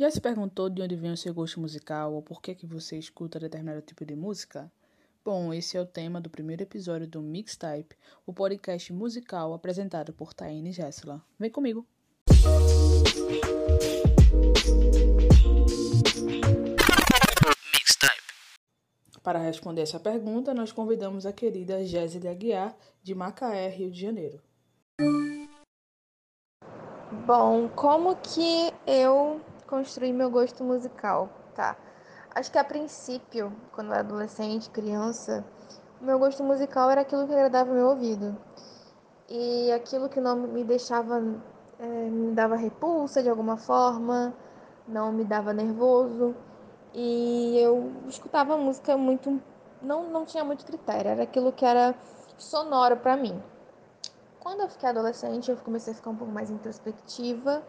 Já se perguntou de onde vem o seu gosto musical ou por que, que você escuta determinado tipo de música? Bom, esse é o tema do primeiro episódio do Mixtype, o podcast musical apresentado por Taine Gessela. Vem comigo! Mixtype. Para responder essa pergunta, nós convidamos a querida Jéssica Aguiar, de Macaé, Rio de Janeiro. Bom, como que eu construir meu gosto musical, tá? Acho que a princípio, quando eu era adolescente, criança, o meu gosto musical era aquilo que agradava meu ouvido. E aquilo que não me deixava, é, me dava repulsa de alguma forma, não me dava nervoso. E eu escutava música muito. Não, não tinha muito critério, era aquilo que era sonoro para mim. Quando eu fiquei adolescente, eu comecei a ficar um pouco mais introspectiva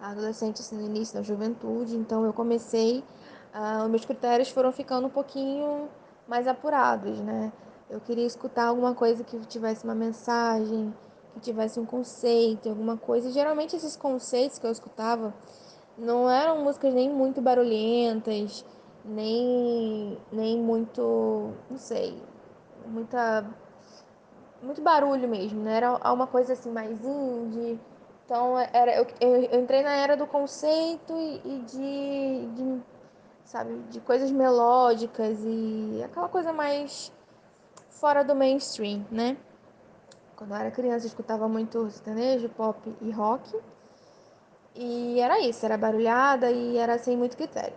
adolescente, assim, no início da juventude, então eu comecei, uh, meus critérios foram ficando um pouquinho mais apurados, né? Eu queria escutar alguma coisa que tivesse uma mensagem, que tivesse um conceito, alguma coisa. Geralmente esses conceitos que eu escutava não eram músicas nem muito barulhentas, nem, nem muito, não sei, muita muito barulho mesmo, né? Era uma coisa assim mais indie, então, era, eu, eu, entrei na era do conceito e, e de, de, sabe, de coisas melódicas e aquela coisa mais fora do mainstream, né? Quando eu era criança, eu escutava muito sertanejo, pop e rock. E era isso, era barulhada e era sem muito critério.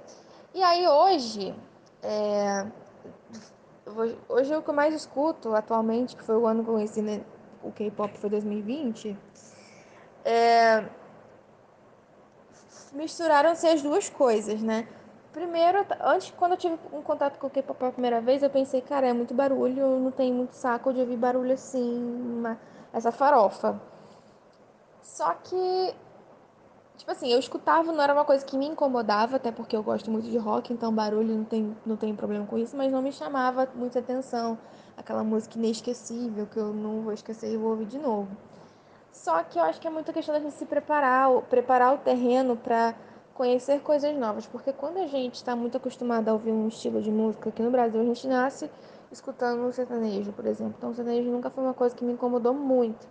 E aí hoje, é, hoje o que eu mais escuto atualmente, que foi o ano que eu conheci né, o K-pop, foi 2020 é, misturaram-se as duas coisas, né? Primeiro, antes, quando eu tive um contato com o K-pop pela primeira vez, eu pensei, cara, é muito barulho, eu não tenho muito saco de ouvir barulho assim, uma, essa farofa. Só que, tipo assim, eu escutava, não era uma coisa que me incomodava, até porque eu gosto muito de rock, então barulho não tem, não tem problema com isso, mas não me chamava muita atenção. Aquela música inesquecível que eu não vou esquecer e vou ouvir de novo. Só que eu acho que é muita questão da gente se preparar, preparar o terreno para conhecer coisas novas, porque quando a gente está muito acostumado a ouvir um estilo de música aqui no Brasil, a gente nasce escutando um sertanejo, por exemplo. Então, o sertanejo nunca foi uma coisa que me incomodou muito.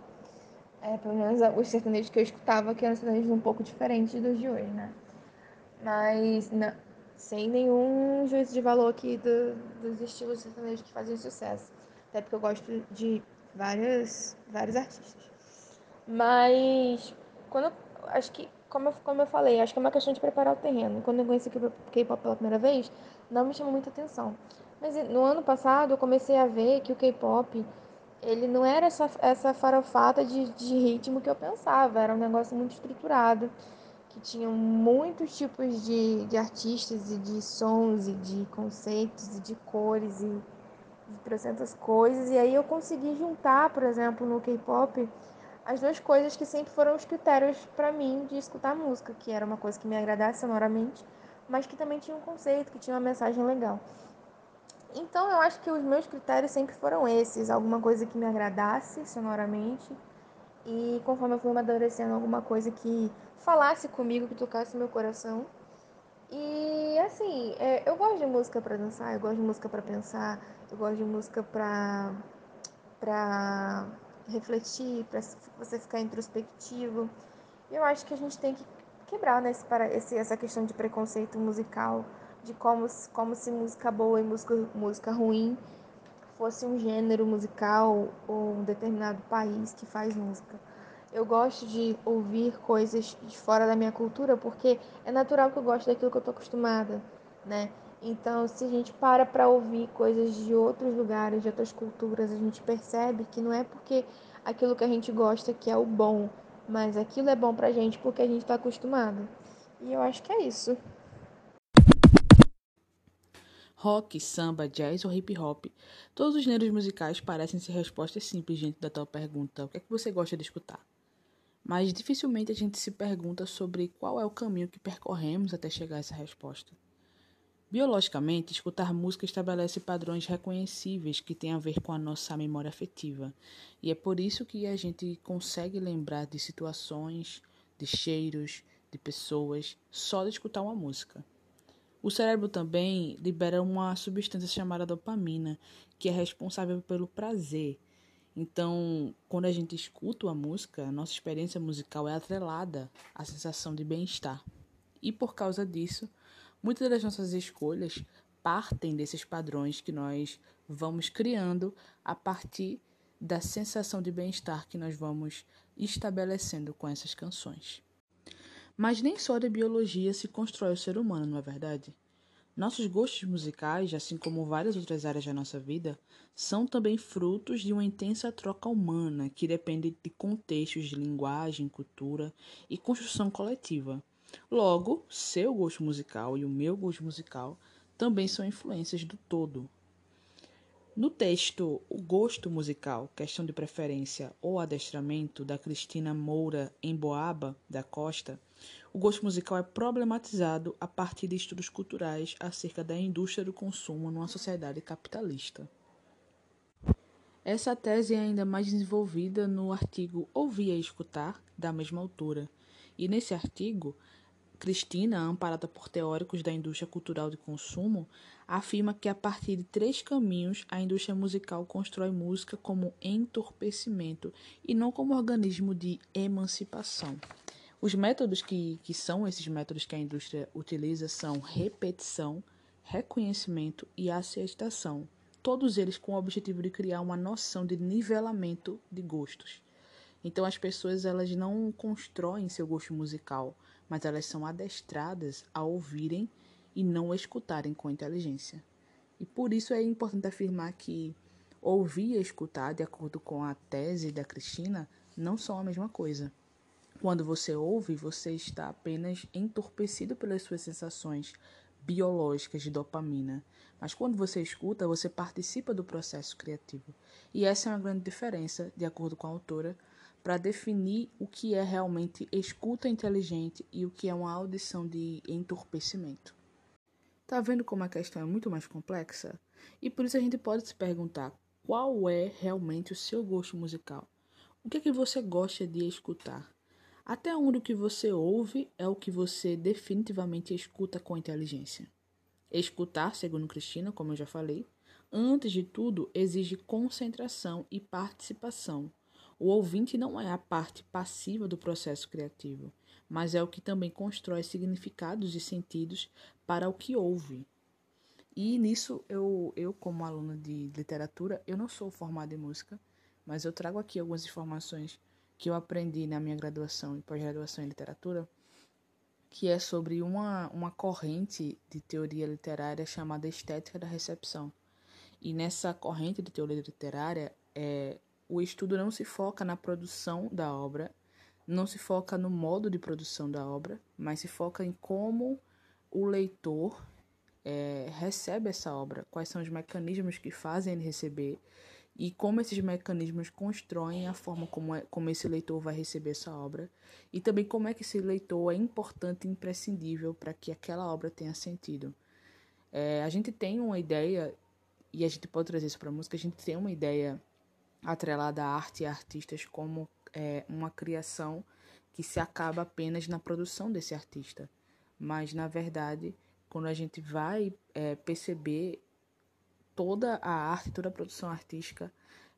É, pelo menos os sertanejos que eu escutava, que eram sertanejos um pouco diferentes dos de hoje, né? Mas, não, sem nenhum juízo de valor aqui do, dos estilos sertanejos que fazem sucesso. Até porque eu gosto de várias, vários artistas. Mas quando acho que como eu, como eu falei, acho que é uma questão de preparar o terreno. Quando eu conheci o K-pop pela primeira vez, não me chamou muita atenção. Mas no ano passado eu comecei a ver que o K-pop ele não era essa, essa farofata de, de ritmo que eu pensava, era um negócio muito estruturado, que tinha muitos tipos de, de artistas e de sons e de conceitos e de cores e de trocentas coisas. E aí eu consegui juntar, por exemplo, no K-pop, as duas coisas que sempre foram os critérios para mim de escutar música, que era uma coisa que me agradasse sonoramente, mas que também tinha um conceito, que tinha uma mensagem legal. Então eu acho que os meus critérios sempre foram esses, alguma coisa que me agradasse sonoramente e conforme eu fui amadurecendo alguma coisa que falasse comigo, que tocasse meu coração. E assim, é, eu gosto de música para dançar, eu gosto de música para pensar, eu gosto de música para refletir, para você ficar introspectivo. Eu acho que a gente tem que quebrar né, esse, essa questão de preconceito musical, de como, como se música boa e música, música ruim fosse um gênero musical ou um determinado país que faz música. Eu gosto de ouvir coisas de fora da minha cultura porque é natural que eu gosto daquilo que eu estou acostumada, né? Então, se a gente para para ouvir coisas de outros lugares, de outras culturas, a gente percebe que não é porque aquilo que a gente gosta que é o bom, mas aquilo é bom pra gente porque a gente está acostumado. E eu acho que é isso. Rock, samba, jazz ou hip hop, todos os gêneros musicais parecem ser respostas simples diante da tua pergunta: o que é que você gosta de escutar? Mas dificilmente a gente se pergunta sobre qual é o caminho que percorremos até chegar a essa resposta. Biologicamente, escutar música estabelece padrões reconhecíveis que têm a ver com a nossa memória afetiva, e é por isso que a gente consegue lembrar de situações, de cheiros, de pessoas só de escutar uma música. O cérebro também libera uma substância chamada dopamina, que é responsável pelo prazer. Então, quando a gente escuta uma música, a nossa experiência musical é atrelada à sensação de bem-estar. E por causa disso, muitas das nossas escolhas partem desses padrões que nós vamos criando a partir da sensação de bem-estar que nós vamos estabelecendo com essas canções. Mas nem só da biologia se constrói o ser humano, não é verdade? Nossos gostos musicais, assim como várias outras áreas da nossa vida, são também frutos de uma intensa troca humana que depende de contextos de linguagem, cultura e construção coletiva. Logo, seu gosto musical e o meu gosto musical também são influências do todo, no texto O Gosto Musical, Questão de Preferência ou Adestramento, da Cristina Moura em Boaba da Costa, o gosto musical é problematizado a partir de estudos culturais acerca da indústria do consumo numa sociedade capitalista. Essa tese é ainda mais desenvolvida no artigo Ouvir e Escutar, da mesma autora. E nesse artigo, Cristina, amparada por teóricos da indústria cultural de consumo, afirma que a partir de três caminhos a indústria musical constrói música como entorpecimento e não como organismo de emancipação. Os métodos que, que são esses métodos que a indústria utiliza são repetição, reconhecimento e aceitação, todos eles com o objetivo de criar uma noção de nivelamento de gostos. Então as pessoas elas não constroem seu gosto musical, mas elas são adestradas a ouvirem e não escutarem com inteligência. E por isso é importante afirmar que ouvir e escutar, de acordo com a tese da Cristina, não são a mesma coisa. Quando você ouve, você está apenas entorpecido pelas suas sensações biológicas de dopamina. Mas quando você escuta, você participa do processo criativo. E essa é uma grande diferença, de acordo com a autora, para definir o que é realmente escuta inteligente e o que é uma audição de entorpecimento. Tá vendo como a questão é muito mais complexa? E por isso a gente pode se perguntar qual é realmente o seu gosto musical. O que é que você gosta de escutar? Até onde o que você ouve é o que você definitivamente escuta com inteligência. Escutar, segundo Cristina, como eu já falei, antes de tudo exige concentração e participação. O ouvinte não é a parte passiva do processo criativo, mas é o que também constrói significados e sentidos para o que ouve. E nisso eu, eu como aluna de literatura, eu não sou formada em música, mas eu trago aqui algumas informações que eu aprendi na minha graduação e pós-graduação em literatura, que é sobre uma, uma corrente de teoria literária chamada estética da recepção. E nessa corrente de teoria literária, é, o estudo não se foca na produção da obra, não se foca no modo de produção da obra, mas se foca em como o leitor é, recebe essa obra, quais são os mecanismos que fazem ele receber e como esses mecanismos constroem a forma como, é, como esse leitor vai receber essa obra e também como é que esse leitor é importante e imprescindível para que aquela obra tenha sentido. É, a gente tem uma ideia, e a gente pode trazer isso para a música, a gente tem uma ideia atrelada à arte e artistas como é, uma criação que se acaba apenas na produção desse artista. Mas, na verdade, quando a gente vai é, perceber toda a arte, toda a produção artística,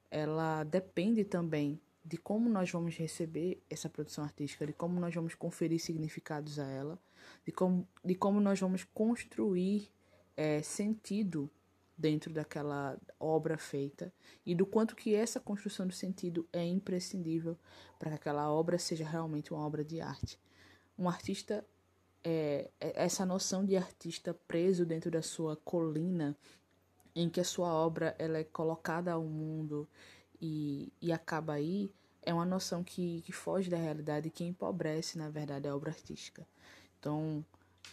ela depende também de como nós vamos receber essa produção artística, de como nós vamos conferir significados a ela, de como, de como nós vamos construir é, sentido dentro daquela obra feita e do quanto que essa construção do sentido é imprescindível para que aquela obra seja realmente uma obra de arte. Um artista é, é essa noção de artista preso dentro da sua colina em que a sua obra ela é colocada ao mundo e, e acaba aí é uma noção que, que foge da realidade e que empobrece, na verdade, a obra artística. Então,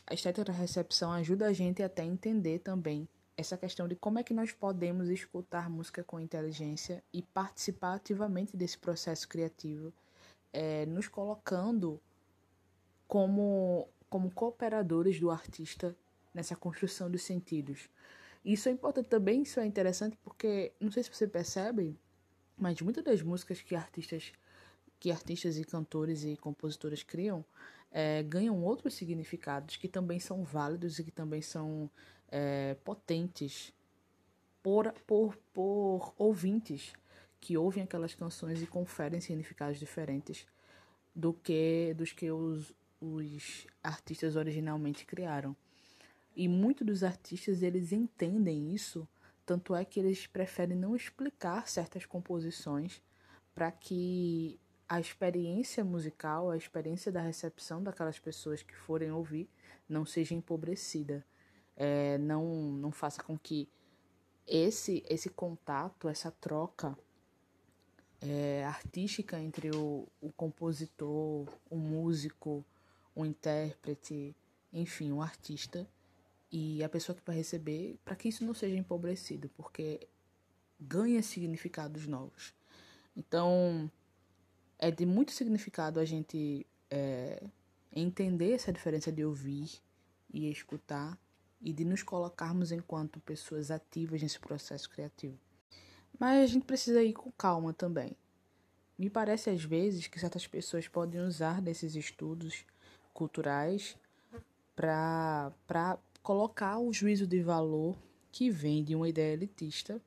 a estética da recepção ajuda a gente até a entender também essa questão de como é que nós podemos escutar música com inteligência e participar ativamente desse processo criativo, é, nos colocando como, como cooperadores do artista nessa construção dos sentidos. Isso é importante também, isso é interessante porque, não sei se você percebe, mas muitas das músicas que artistas que artistas e cantores e compositores criam, é, ganham outros significados que também são válidos e que também são é, potentes por, por, por ouvintes que ouvem aquelas canções e conferem significados diferentes do que dos que os, os artistas originalmente criaram. E muitos dos artistas eles entendem isso, tanto é que eles preferem não explicar certas composições para que a experiência musical, a experiência da recepção daquelas pessoas que forem ouvir não seja empobrecida, é, não não faça com que esse esse contato, essa troca é, artística entre o, o compositor, o músico, o intérprete, enfim, o artista e a pessoa que vai receber, para que isso não seja empobrecido, porque ganha significados novos. Então, é de muito significado a gente é, entender essa diferença de ouvir e escutar e de nos colocarmos enquanto pessoas ativas nesse processo criativo. Mas a gente precisa ir com calma também. Me parece às vezes que certas pessoas podem usar desses estudos culturais para colocar o juízo de valor que vem de uma ideia elitista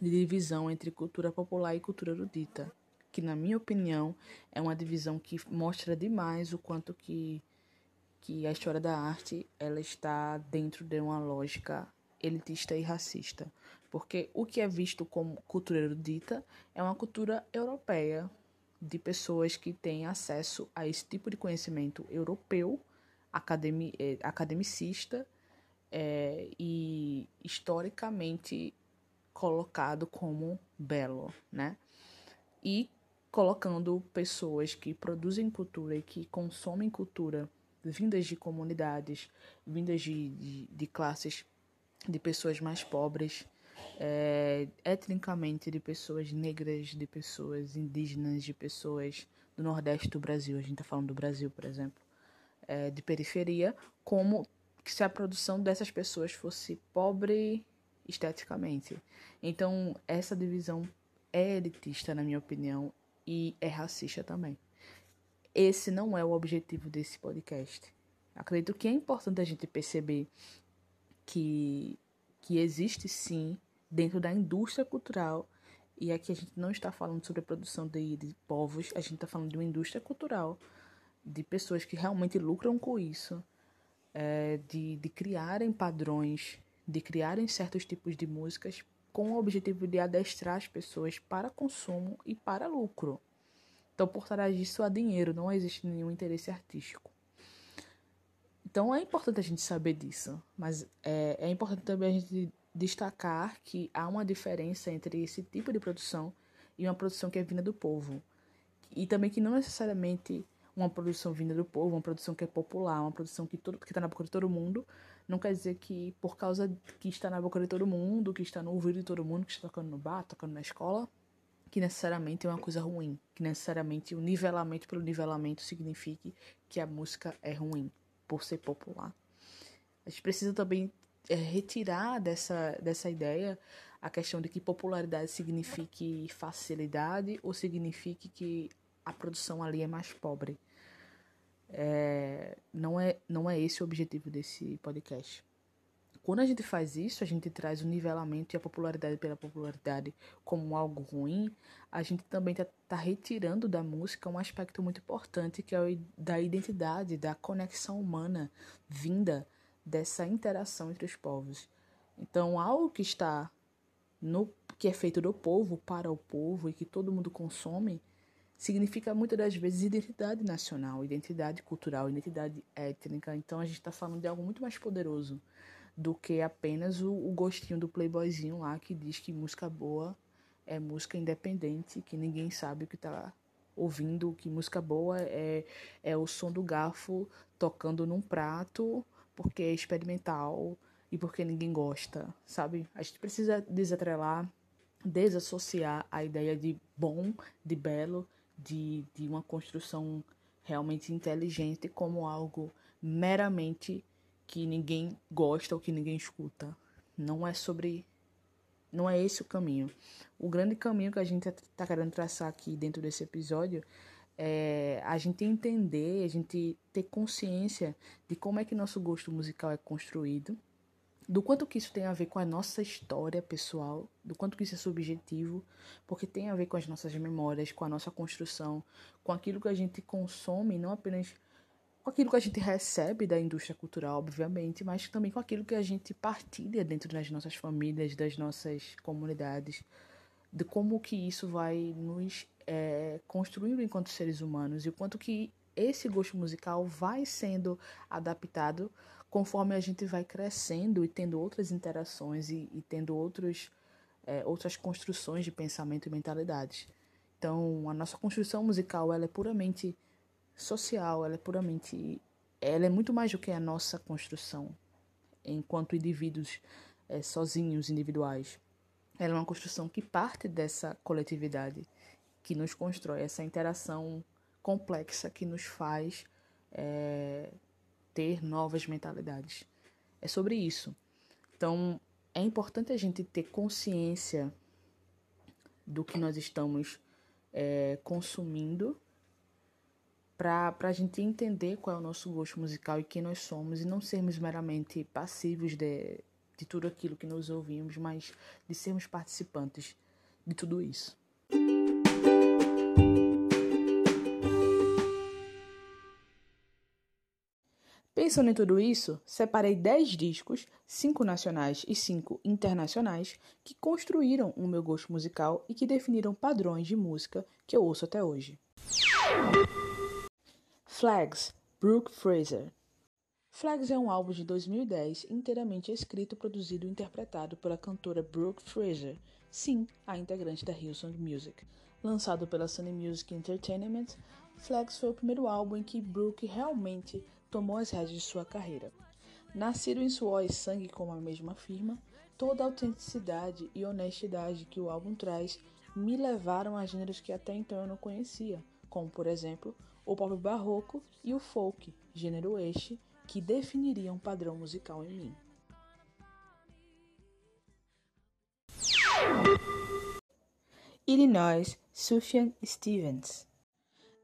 de divisão entre cultura popular e cultura erudita, que na minha opinião é uma divisão que mostra demais o quanto que que a história da arte ela está dentro de uma lógica elitista e racista, porque o que é visto como cultura erudita é uma cultura europeia de pessoas que têm acesso a esse tipo de conhecimento europeu, academi, eh, academicista é, e historicamente colocado como belo, né? E colocando pessoas que produzem cultura e que consomem cultura vindas de comunidades, vindas de, de, de classes de pessoas mais pobres, é, etnicamente de pessoas negras, de pessoas indígenas, de pessoas do Nordeste do Brasil, a gente está falando do Brasil, por exemplo, é, de periferia, como se a produção dessas pessoas fosse pobre esteticamente. Então, essa divisão é elitista, na minha opinião, e é racista também. Esse não é o objetivo desse podcast. Acredito que é importante a gente perceber que, que existe sim, dentro da indústria cultural, e aqui a gente não está falando sobre a produção de, de povos, a gente está falando de uma indústria cultural, de pessoas que realmente lucram com isso, é, de, de criarem padrões de criarem certos tipos de músicas com o objetivo de adestrar as pessoas para consumo e para lucro. Então, por trás disso há dinheiro, não existe nenhum interesse artístico. Então, é importante a gente saber disso, mas é, é importante também a gente destacar que há uma diferença entre esse tipo de produção e uma produção que é vinda do povo. E também que não necessariamente uma produção vinda do povo, uma produção que é popular, uma produção que está na boca de todo mundo, não quer dizer que por causa que está na boca de todo mundo, que está no ouvido de todo mundo, que está tocando no bar, tocando na escola, que necessariamente é uma coisa ruim, que necessariamente o nivelamento pelo nivelamento signifique que a música é ruim por ser popular. A gente precisa também é, retirar dessa, dessa ideia a questão de que popularidade signifique facilidade ou signifique que a produção ali é mais pobre. É, não, é, não é esse o objetivo desse podcast. Quando a gente faz isso, a gente traz o nivelamento e a popularidade pela popularidade como algo ruim, a gente também está tá retirando da música um aspecto muito importante que é o da identidade, da conexão humana vinda dessa interação entre os povos. Então, algo que está no que é feito do povo para o povo e que todo mundo consome, significa muitas das vezes identidade nacional, identidade cultural, identidade étnica. Então a gente está falando de algo muito mais poderoso do que apenas o, o, gostinho do playboyzinho lá que diz que música boa é música independente, que ninguém sabe o que está ouvindo, que música boa é, é o som do garfo tocando num prato porque é experimental e porque ninguém gosta, sabe? A gente precisa desatrelar, desassociar a ideia de bom, de belo de, de uma construção realmente inteligente como algo meramente que ninguém gosta ou que ninguém escuta. Não é sobre. Não é esse o caminho. O grande caminho que a gente está querendo traçar aqui dentro desse episódio é, a gente entender, a gente ter consciência de como é que nosso gosto musical é construído, do quanto que isso tem a ver com a nossa história pessoal, do quanto que isso é subjetivo, porque tem a ver com as nossas memórias, com a nossa construção, com aquilo que a gente consome, não apenas com aquilo que a gente recebe da indústria cultural, obviamente, mas também com aquilo que a gente partilha dentro das nossas famílias, das nossas comunidades, de como que isso vai nos é, construindo enquanto seres humanos e o quanto que esse gosto musical vai sendo adaptado conforme a gente vai crescendo e tendo outras interações e, e tendo outros, é, outras construções de pensamento e mentalidades. Então, a nossa construção musical ela é puramente social, ela é puramente. Ela é muito mais do que a nossa construção enquanto indivíduos é, sozinhos, individuais. Ela é uma construção que parte dessa coletividade que nos constrói, essa interação complexa que nos faz é, ter novas mentalidades. É sobre isso. Então, é importante a gente ter consciência do que nós estamos é, consumindo para a gente entender qual é o nosso gosto musical e quem nós somos e não sermos meramente passivos de, de tudo aquilo que nós ouvimos, mas de sermos participantes de tudo isso. Pensando em tudo isso, separei 10 discos, 5 nacionais e 5 internacionais, que construíram o meu gosto musical e que definiram padrões de música que eu ouço até hoje. Flags, Brooke Fraser. Flags é um álbum de 2010 inteiramente escrito, produzido e interpretado pela cantora Brooke Fraser, sim, a integrante da Hillsong Music. Lançado pela Sony Music Entertainment, Flags foi o primeiro álbum em que Brooke realmente tomou as rédeas de sua carreira. Nascido em suor e sangue, como a mesma afirma, toda a autenticidade e honestidade que o álbum traz me levaram a gêneros que até então eu não conhecia, como por exemplo o pop barroco e o folk, gênero este que definiria um padrão musical em mim. Illinois, Sufjan Stevens.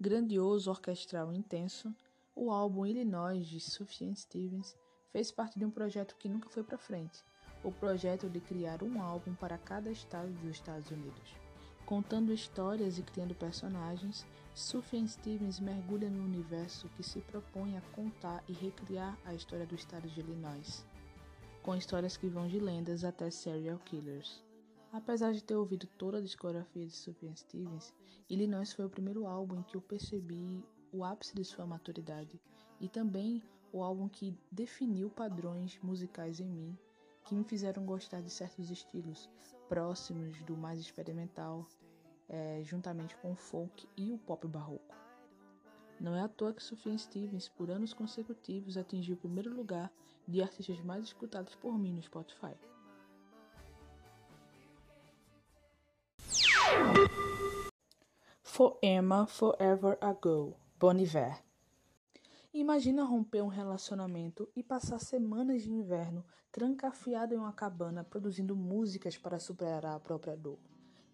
Grandioso orquestral intenso, o álbum Illinois de Sufjan Stevens fez parte de um projeto que nunca foi para frente, o projeto de criar um álbum para cada estado dos Estados Unidos. Contando histórias e criando personagens, Sufjan Stevens mergulha no universo que se propõe a contar e recriar a história do estado de Illinois, com histórias que vão de lendas até serial killers. Apesar de ter ouvido toda a discografia de Sufjan Stevens, Illinois foi o primeiro álbum em que eu percebi o ápice de sua maturidade e também o álbum que definiu padrões musicais em mim que me fizeram gostar de certos estilos próximos do mais experimental é, juntamente com o folk e o pop barroco. Não é à toa que Sufjan Stevens, por anos consecutivos, atingiu o primeiro lugar de artistas mais escutados por mim no Spotify. For Emma Forever Ago, Bon Iver. Imagina romper um relacionamento e passar semanas de inverno trancafiado em uma cabana produzindo músicas para superar a própria dor.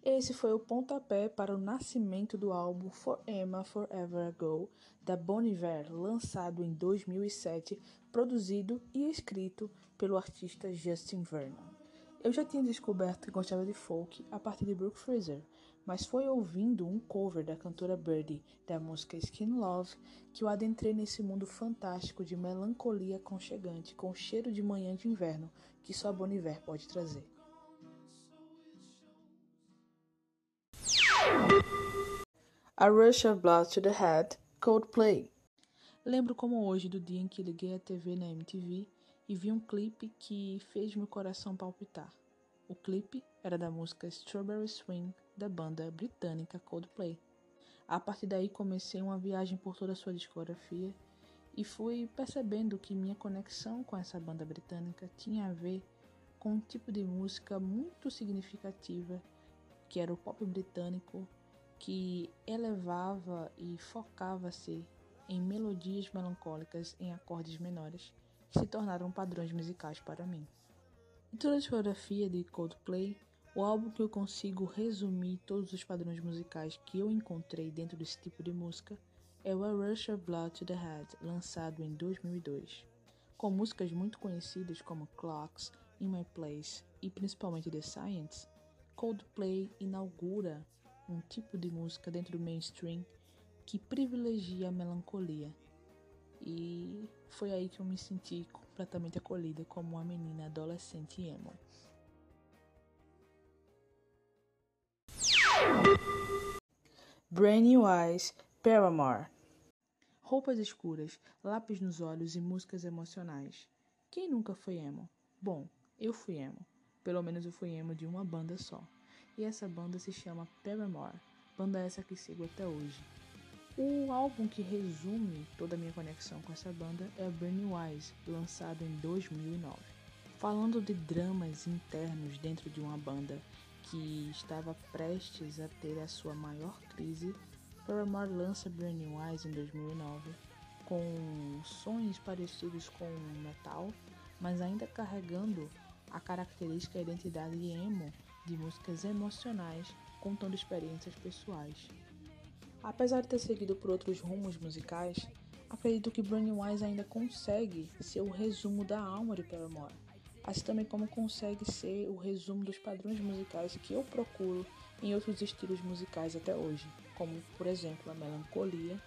Esse foi o pontapé para o nascimento do álbum For Emma Forever Ago, da Bon Iver, lançado em 2007, produzido e escrito pelo artista Justin Vernon. Eu já tinha descoberto que gostava de folk a partir de Brooke Fraser, mas foi ouvindo um cover da cantora Birdie da música Skin Love que eu adentrei nesse mundo fantástico de melancolia aconchegante com cheiro de manhã de inverno que só Bon Iver pode trazer. A Rush of Blood to the Head, Coldplay. Lembro como hoje do dia em que liguei a TV na MTV e vi um clipe que fez meu coração palpitar. O clipe era da música Strawberry Swing da banda britânica Coldplay. A partir daí comecei uma viagem por toda a sua discografia e fui percebendo que minha conexão com essa banda britânica tinha a ver com um tipo de música muito significativa que era o pop britânico que elevava e focava-se em melodias melancólicas em acordes menores, que se tornaram padrões musicais para mim. Em toda a discografia de Coldplay, O álbum que eu consigo resumir todos os padrões musicais que eu encontrei dentro desse tipo de música é o A Rush of Blood to the Head, lançado em 2002. Com músicas muito conhecidas como Clocks, In My Place e principalmente The Science, Coldplay inaugura um tipo de música dentro do mainstream que privilegia a melancolia. E foi aí que eu me senti completamente acolhida como uma menina adolescente emo. Brand New Eyes, Paramore. Roupas escuras, lápis nos olhos e músicas emocionais. Quem nunca foi emo? Bom, eu fui emo. Pelo menos eu fui emo de uma banda só. E essa banda se chama Paramore, banda essa que sigo até hoje. O álbum que resume toda a minha conexão com essa banda é New Eyes, lançado em 2009. Falando de dramas internos dentro de uma banda que estava prestes a ter a sua maior crise, Paramore lança New Eyes em 2009 com sons parecidos com metal, mas ainda carregando a característica e identidade emo de músicas emocionais contando experiências pessoais. Apesar de ter seguido por outros rumos musicais, acredito que New Eyes ainda consegue ser o resumo da alma de Paramore assim também como consegue ser o resumo dos padrões musicais que eu procuro em outros estilos musicais até hoje, como por exemplo a melancolia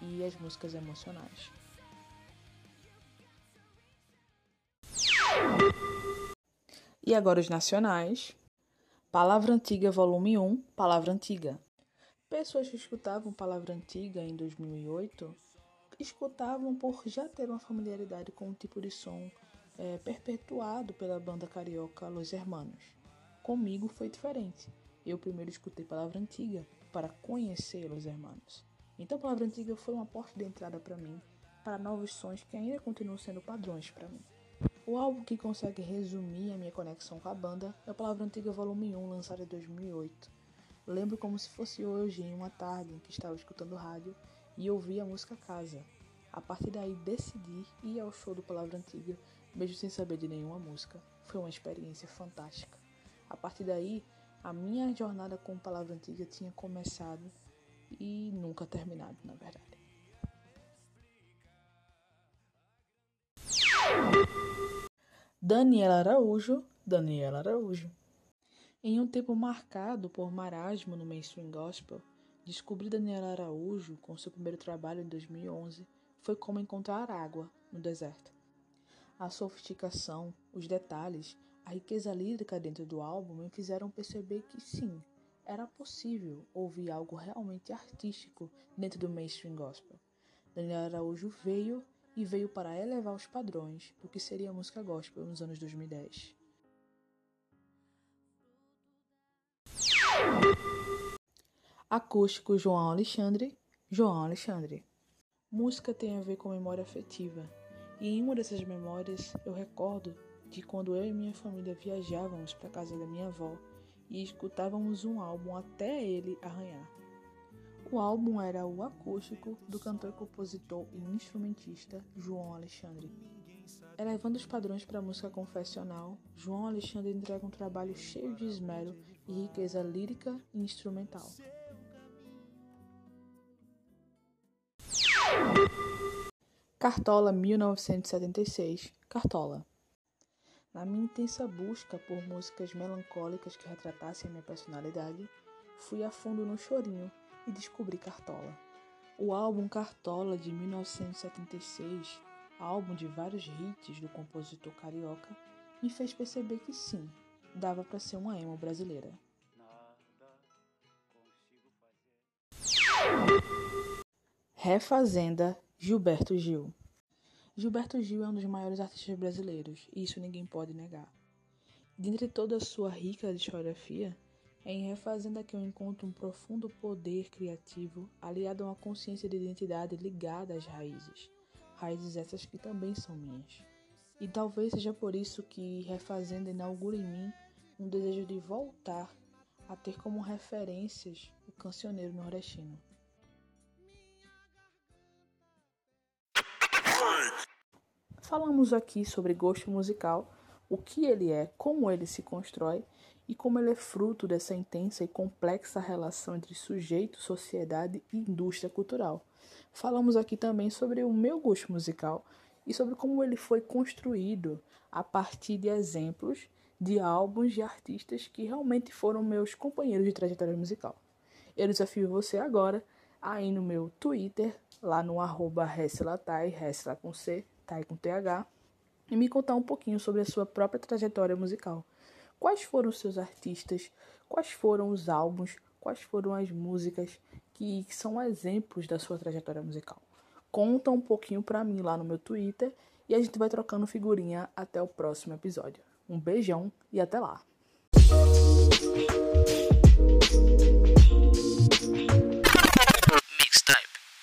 e as músicas emocionais. E agora os nacionais. Palavra Antiga, volume 1, Palavra Antiga. Pessoas que escutavam Palavra Antiga em 2008 escutavam por já ter uma familiaridade com o tipo de som é, perpetuado pela banda carioca Los Hermanos. Comigo foi diferente. Eu primeiro escutei Palavra Antiga para conhecer Los Hermanos. Então, Palavra Antiga foi uma porta de entrada para mim para novos sons que ainda continuam sendo padrões para mim. O álbum que consegue resumir a minha conexão com a banda é Palavra Antiga Volume 1, lançado em 2008. Lembro como se fosse hoje, em uma tarde em que estava escutando rádio e ouvi a música Casa. A partir daí decidi ir ao show do Palavra Antiga mesmo sem saber de nenhuma música. Foi uma experiência fantástica. A partir daí, a minha jornada com palavra antiga tinha começado e nunca terminado, na verdade. Daniela Araújo, Daniela Araújo. Em um tempo marcado por marasmo no mainstream gospel, descobrir Daniela Araújo com seu primeiro trabalho em 2011 foi como encontrar água no deserto. A sofisticação, os detalhes, a riqueza lírica dentro do álbum me fizeram perceber que sim, era possível ouvir algo realmente artístico dentro do mainstream gospel. Daniel Araújo veio e veio para elevar os padrões do que seria a música gospel nos anos 2010. Acústico João Alexandre, João Alexandre. Música tem a ver com memória afetiva, e em uma dessas memórias eu recordo de quando eu e minha família viajávamos para casa da minha avó e escutávamos um álbum até ele arranhar. O álbum era o acústico do cantor, compositor e instrumentista João Alexandre. Elevando os padrões para a música confessional, João Alexandre entrega um trabalho cheio de esmero e riqueza lírica e instrumental. Cartola 1976 Cartola Na minha intensa busca por músicas melancólicas que retratassem a minha personalidade, fui a fundo no chorinho e descobri Cartola. O álbum Cartola de 1976, álbum de vários hits do compositor carioca, me fez perceber que sim, dava para ser uma emo brasileira. Refazenda Gilberto Gil. Gilberto Gil é um dos maiores artistas brasileiros, e isso ninguém pode negar. Dentre toda a sua rica discografia, é em Refazenda que eu encontro um profundo poder criativo aliado a uma consciência de identidade ligada às raízes, raízes essas que também são minhas. E talvez seja por isso que Refazenda inaugura em mim um desejo de voltar a ter como referências o cancioneiro nordestino. Falamos aqui sobre gosto musical, o que ele é, como ele se constrói e como ele é fruto dessa intensa e complexa relação entre sujeito, sociedade e indústria cultural. Falamos aqui também sobre o meu gosto musical e sobre como ele foi construído a partir de exemplos de álbuns de artistas que realmente foram meus companheiros de trajetória musical. Eu desafio você agora aí no meu Twitter, lá no arroba Hesselatai, Hessela com C, Tai com TH, e me contar um pouquinho sobre a sua própria trajetória musical. Quais foram os seus artistas? Quais foram os álbuns? Quais foram as músicas que são exemplos da sua trajetória musical? Conta um pouquinho pra mim lá no meu Twitter e a gente vai trocando figurinha até o próximo episódio. Um beijão e até lá!